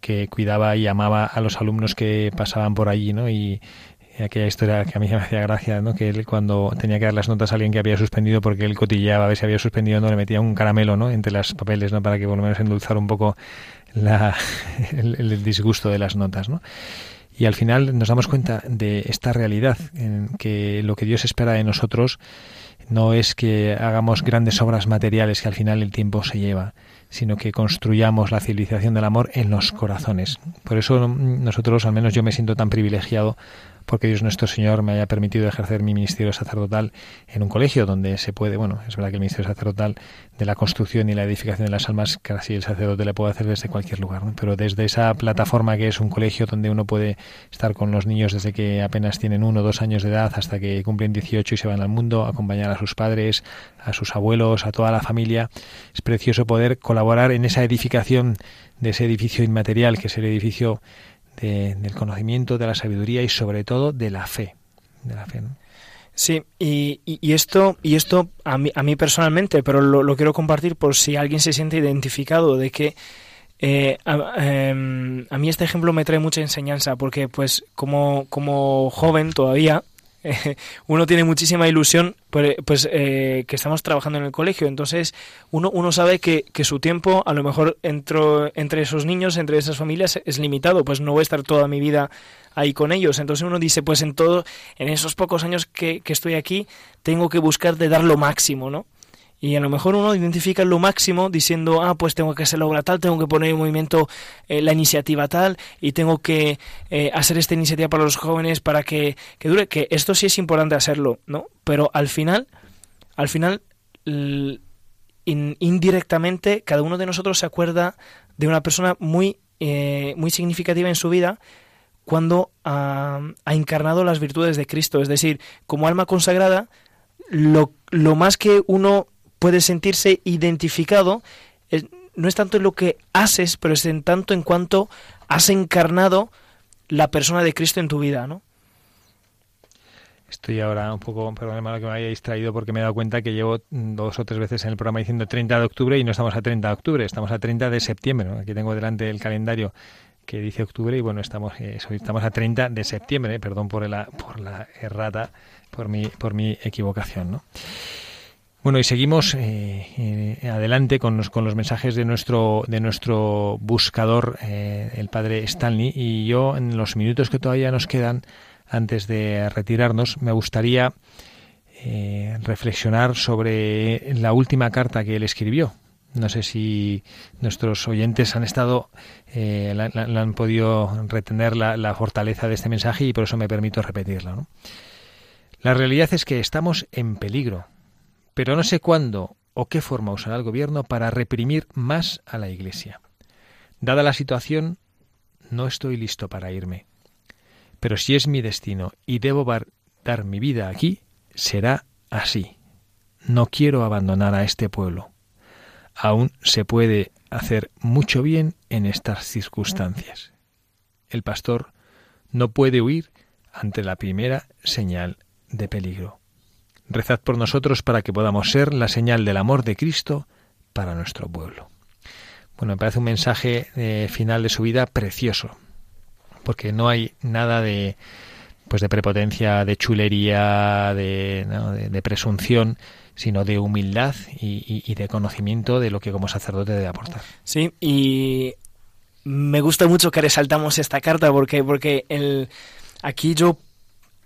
que cuidaba y amaba a los alumnos que pasaban por allí, ¿no? Y, aquella historia que a mí me hacía gracia, ¿no? Que él cuando tenía que dar las notas a alguien que había suspendido porque él cotilleaba a ver si había suspendido no le metía un caramelo, ¿no? Entre las papeles, ¿no? Para que por lo menos endulzar un poco la, el, disgusto de las notas, ¿no? Y al final nos damos cuenta de esta realidad, en que lo que Dios espera de nosotros no es que hagamos grandes obras materiales que al final el tiempo se lleva, sino que construyamos la civilización del amor en los corazones. Por eso nosotros, al menos yo me siento tan privilegiado porque Dios nuestro Señor me haya permitido ejercer mi ministerio sacerdotal en un colegio donde se puede, bueno, es verdad que el ministerio sacerdotal de la construcción y la edificación de las almas, casi el sacerdote le puede hacer desde cualquier lugar, pero desde esa plataforma que es un colegio donde uno puede estar con los niños desde que apenas tienen uno o dos años de edad hasta que cumplen 18 y se van al mundo, acompañar a sus padres, a sus abuelos, a toda la familia, es precioso poder colaborar en esa edificación de ese edificio inmaterial que es el edificio del conocimiento, de la sabiduría y sobre todo de la fe. De la fe Sí, y, y, esto, y esto a mí, a mí personalmente, pero lo, quiero compartir por si alguien se siente identificado de que eh, em, a, mí este ejemplo me trae mucha enseñanza porque pues como, como joven todavía uno tiene muchísima ilusión pues, pues eh, que estamos trabajando en el colegio. Entonces uno, uno sabe que, que su tiempo a lo mejor entre esos niños entre esas familias es limitado pues no voy a estar toda mi vida ahí con ellos. Entonces uno dice pues en todo en esos pocos años que, que estoy aquí tengo que buscar de dar lo máximo no y a lo mejor uno identifica lo máximo diciendo, ah, pues tengo que hacer la obra tal, tengo que poner en movimiento eh, la iniciativa tal y tengo que eh, hacer esta iniciativa para los jóvenes para que, que, dure, que esto sí es importante hacerlo, ¿no? Pero al final, al final, indirectamente, cada uno de nosotros se acuerda de una persona muy, eh, muy significativa en su vida cuando ha encarnado las virtudes de Cristo. Es decir, como alma consagrada, lo, lo más que uno puede sentirse identificado, no es tanto en lo que haces, pero es en tanto en cuanto has encarnado la persona de Cristo en tu vida, ¿no? Estoy ahora un poco, perdón, malo que me haya distraído porque me he dado cuenta que llevo dos o tres veces en el programa diciendo 30 de octubre y no estamos a 30 de octubre, estamos a 30 de septiembre. Aquí tengo delante el calendario que dice octubre y bueno, estamos, eh, estamos a 30 de septiembre, perdón por la, por la errata, por mi, por mi equivocación, ¿no? Bueno, y seguimos eh, eh, adelante con los, con los mensajes de nuestro, de nuestro buscador, eh, el padre Stanley, y yo en los minutos que todavía nos quedan, antes de retirarnos, me gustaría reflexionar sobre la última carta que él escribió. No sé si nuestros oyentes han estado, la, han podido retener la, la, fortaleza de este mensaje y por eso me permito repetirlo. La realidad es que estamos en peligro pero no sé cuándo o qué forma usará el gobierno para reprimir más a la Iglesia. Dada la situación, no estoy listo para irme. Pero si es mi destino y debo dar mi vida aquí, será así. No quiero abandonar a este pueblo. Aún se puede hacer mucho bien en estas circunstancias. El pastor no puede huir ante la primera señal de peligro. Rezad por nosotros para que podamos ser la señal del amor de Cristo para nuestro pueblo. Bueno, me parece un mensaje eh, final de su vida precioso, porque no hay nada de pues de prepotencia, de chulería, de, presunción, sino de humildad y, y, de conocimiento de lo que como sacerdote debe aportar. Sí, y me gusta mucho que resaltamos esta carta porque, porque el, aquí yo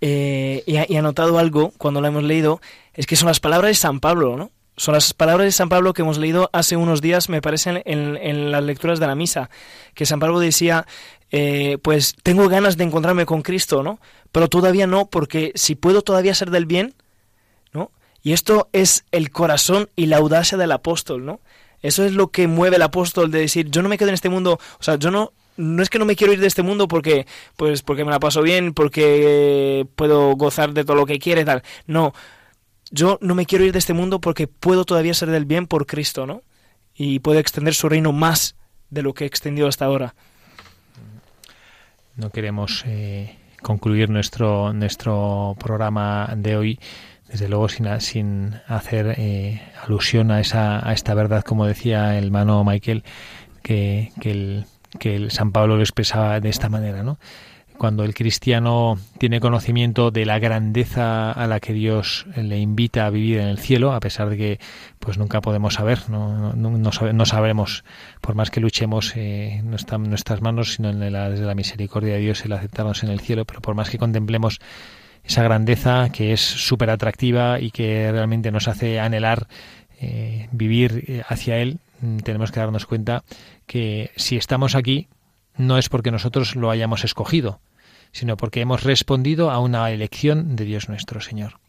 eh, he, anotado algo cuando lo hemos leído, es que son las palabras de San Pablo, ¿no? Son las palabras de San Pablo que hemos leído hace unos días, me parece, en, en las lecturas de la misa, que San Pablo decía, eh, pues tengo ganas de encontrarme con Cristo, ¿no? Pero todavía no, porque si puedo todavía ser del bien, ¿no? Y esto es el corazón y la audacia del apóstol, ¿no? Eso es lo que mueve el apóstol de decir, yo no me quedo en este mundo, o sea, yo no no es que no me quiero ir de este mundo porque pues porque me la paso bien, porque puedo gozar de todo lo que quiere tal. No. Yo no me quiero ir de este mundo porque puedo todavía ser del bien por Cristo, ¿no? Y puedo extender su reino más de lo que he extendido hasta ahora. No queremos eh, concluir nuestro nuestro programa de hoy desde luego sin, sin hacer eh, alusión a, esa, a esta verdad, como decía el hermano Michael, que, que, el, que el San Pablo lo expresaba de esta manera, ¿no? Cuando el cristiano tiene conocimiento de la grandeza a la que Dios le invita a vivir en el cielo, a pesar de que pues nunca podemos saber, no, no, no, sabremos, por más que luchemos, eh, no está en nuestras manos, sino en la, desde la misericordia de Dios el aceptarnos en el cielo, pero por más que contemplemos esa grandeza que es súper atractiva y que realmente nos hace anhelar eh, vivir eh, hacia Él, tenemos que darnos cuenta que si estamos aquí no es porque nosotros lo hayamos escogido, sino porque hemos respondido a una elección de Dios nuestro Señor.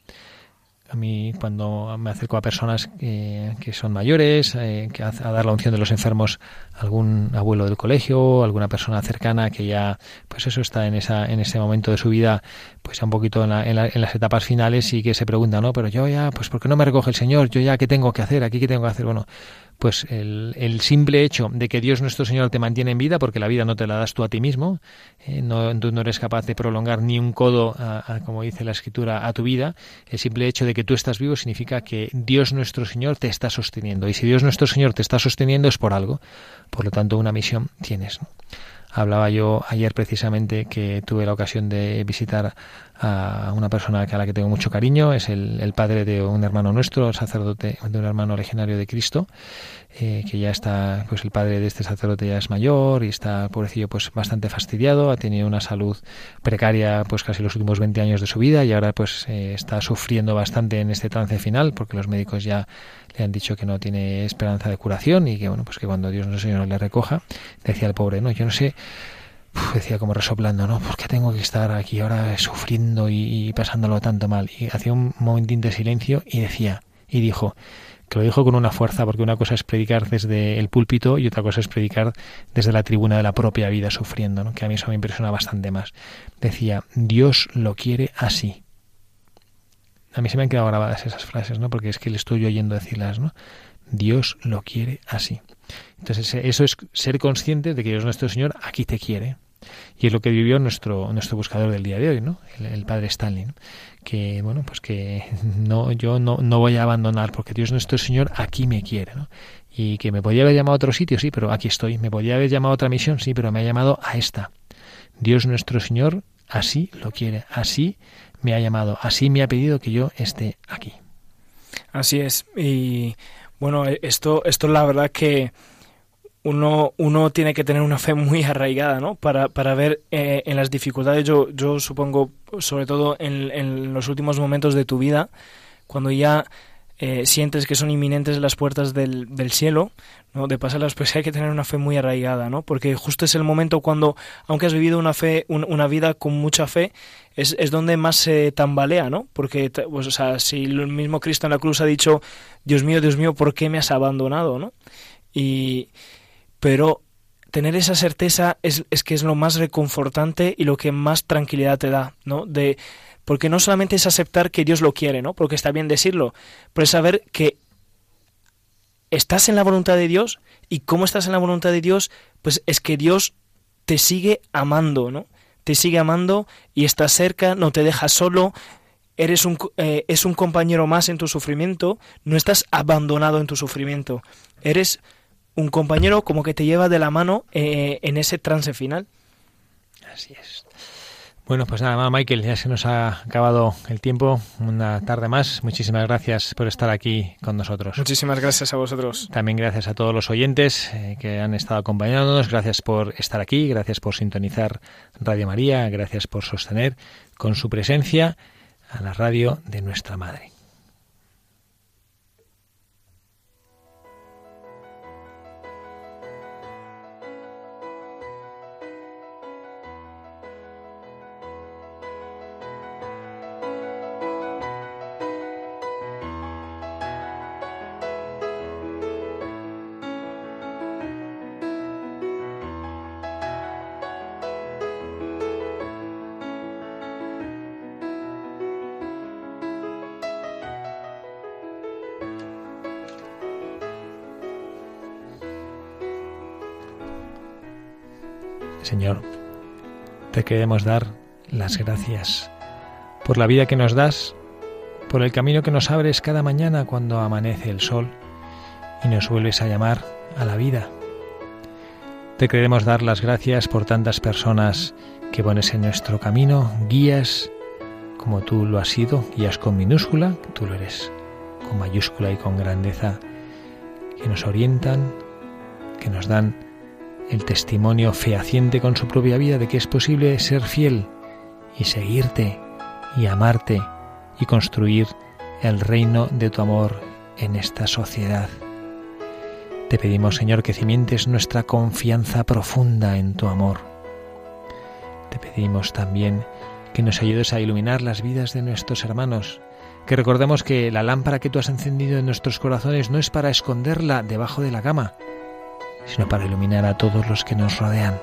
A mí cuando me acerco a personas que, son mayores, eh, que a, dar la unción de los enfermos, algún abuelo del colegio, alguna persona cercana que ya, pues eso está en esa en ese momento de su vida, pues un poquito en, en, las etapas finales y que se pregunta, no, pero yo ya, pues ¿por qué no me recoge el Señor? Yo ya qué tengo que hacer, aquí qué tengo que hacer, bueno, pues el, el, simple hecho de que Dios nuestro Señor te mantiene en vida, porque la vida no te la das tú a ti mismo, eh, no, tú no eres capaz de prolongar ni un codo, como dice la Escritura, a tu vida, el simple hecho de que tú estás vivo significa que Dios nuestro Señor te está sosteniendo. Y si Dios nuestro Señor te está sosteniendo es por algo. Por lo tanto, una misión tienes. Hablaba yo ayer precisamente que tuve la ocasión de visitar a una persona a la que tengo mucho cariño, es el, el padre de un hermano nuestro, sacerdote de un hermano legionario de Cristo, eh, que ya está, pues el padre de este sacerdote ya es mayor y está, pobrecillo, pues bastante fastidiado, ha tenido una salud precaria pues casi los últimos 20 años de su vida y ahora pues eh, está sufriendo bastante en este trance final porque los médicos ya le han dicho que no tiene esperanza de curación y que bueno, pues que cuando Dios no Señor le recoja, decía el pobre, no, yo no sé, decía como resoplando, ¿no? ¿Por qué tengo que estar aquí ahora sufriendo y, y pasándolo tanto mal? Y hacía un momentín de silencio y decía, y dijo, que lo dijo con una fuerza, porque una cosa es predicar desde el púlpito y otra cosa es predicar desde la tribuna de la propia vida sufriendo, ¿no? que a mí eso me impresiona bastante más. Decía, Dios lo quiere así. A mí se me han quedado grabadas esas frases, ¿no? porque es que le estoy oyendo decirlas, ¿no? Dios lo quiere así. Entonces eso es ser consciente de que Dios nuestro Señor aquí te quiere. Y es lo que vivió nuestro, nuestro buscador del día de hoy, ¿no? El, padre Stanley, que bueno, pues que no, yo no, no voy a abandonar porque Dios nuestro Señor aquí me quiere, ¿no? Y que me podía haber llamado a otro sitio, sí, pero aquí estoy. Me podía haber llamado a otra misión, sí, pero me ha llamado a esta. Dios nuestro Señor así lo quiere, así me ha llamado, así me ha pedido que yo esté aquí. Así es. Y bueno, esto, esto la verdad que uno, uno tiene que tener una fe muy arraigada, ¿no? Para, para ver eh, en las dificultades, yo, yo supongo, sobre todo en los últimos momentos de tu vida, cuando ya eh, sientes que son inminentes las puertas del, del cielo, ¿no? de pasarlas, pues hay que tener una fe muy arraigada, ¿no? Porque justo es el momento cuando, aunque has vivido una fe, una vida con mucha fe, es, es donde más se tambalea, ¿no? Porque, pues, si el mismo Cristo en la cruz ha dicho, Dios mío, Dios mío, ¿por qué me has abandonado, no? Y, pero tener esa certeza es, es, que es lo más reconfortante y lo que más tranquilidad te da, ¿no? De, porque no solamente es aceptar que Dios lo quiere, ¿no? Porque está bien decirlo, pero es saber que estás en la voluntad de Dios y cómo estás en la voluntad de Dios, pues es que Dios te sigue amando, ¿no? Te sigue amando y está cerca, no te deja solo eres un, eh, es un compañero más en tu sufrimiento, no estás abandonado en tu sufrimiento, eres un compañero como que te lleva de la mano eh, en ese trance final. Así es. Bueno, pues nada más, Michael, ya se nos ha acabado el tiempo, una tarde más. Muchísimas gracias por estar aquí con nosotros. Muchísimas gracias a vosotros. También gracias a todos los oyentes eh, que han estado acompañándonos. Gracias por estar aquí, gracias por sintonizar Radio María, gracias por sostener con su presencia a la radio de nuestra Madre. Señor, te queremos dar las gracias por la vida que nos das, por el camino que nos abres cada mañana cuando amanece el sol y nos vuelves a llamar a la vida. Te queremos dar las gracias por tantas personas que pones en nuestro camino, guías como tú lo has sido, guías con minúscula, tú lo eres con mayúscula y con grandeza, que nos orientan, que nos dan el testimonio fehaciente con su propia vida de que es posible ser fiel y seguirte y amarte y construir el reino de tu amor en esta sociedad. Te pedimos, Señor, que cimientes nuestra confianza profunda en tu amor. Te pedimos también que nos ayudes a iluminar las vidas de nuestros hermanos, que recordemos que la lámpara que tú has encendido en nuestros corazones no es para esconderla debajo de la cama, sino para iluminar a todos los que nos rodean.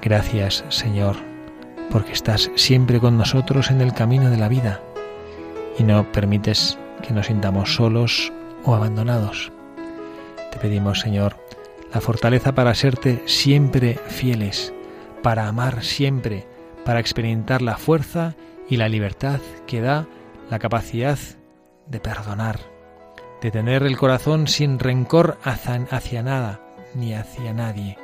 Gracias, Señor, porque estás siempre con nosotros en el camino de la vida y no permites que nos sintamos solos o abandonados. Te pedimos, Señor, la fortaleza para serte siempre fieles, para amar siempre, para experimentar la fuerza y la libertad que da la capacidad de perdonar de tener el corazón sin rencor hacia nada ni hacia nadie,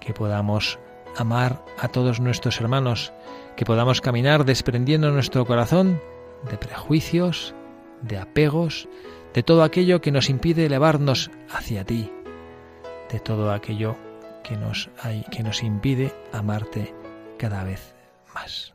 que podamos amar a todos nuestros hermanos, que podamos caminar desprendiendo nuestro corazón de prejuicios, de apegos, de todo aquello que nos impide elevarnos hacia ti, de todo aquello que nos, que nos impide amarte cada vez más.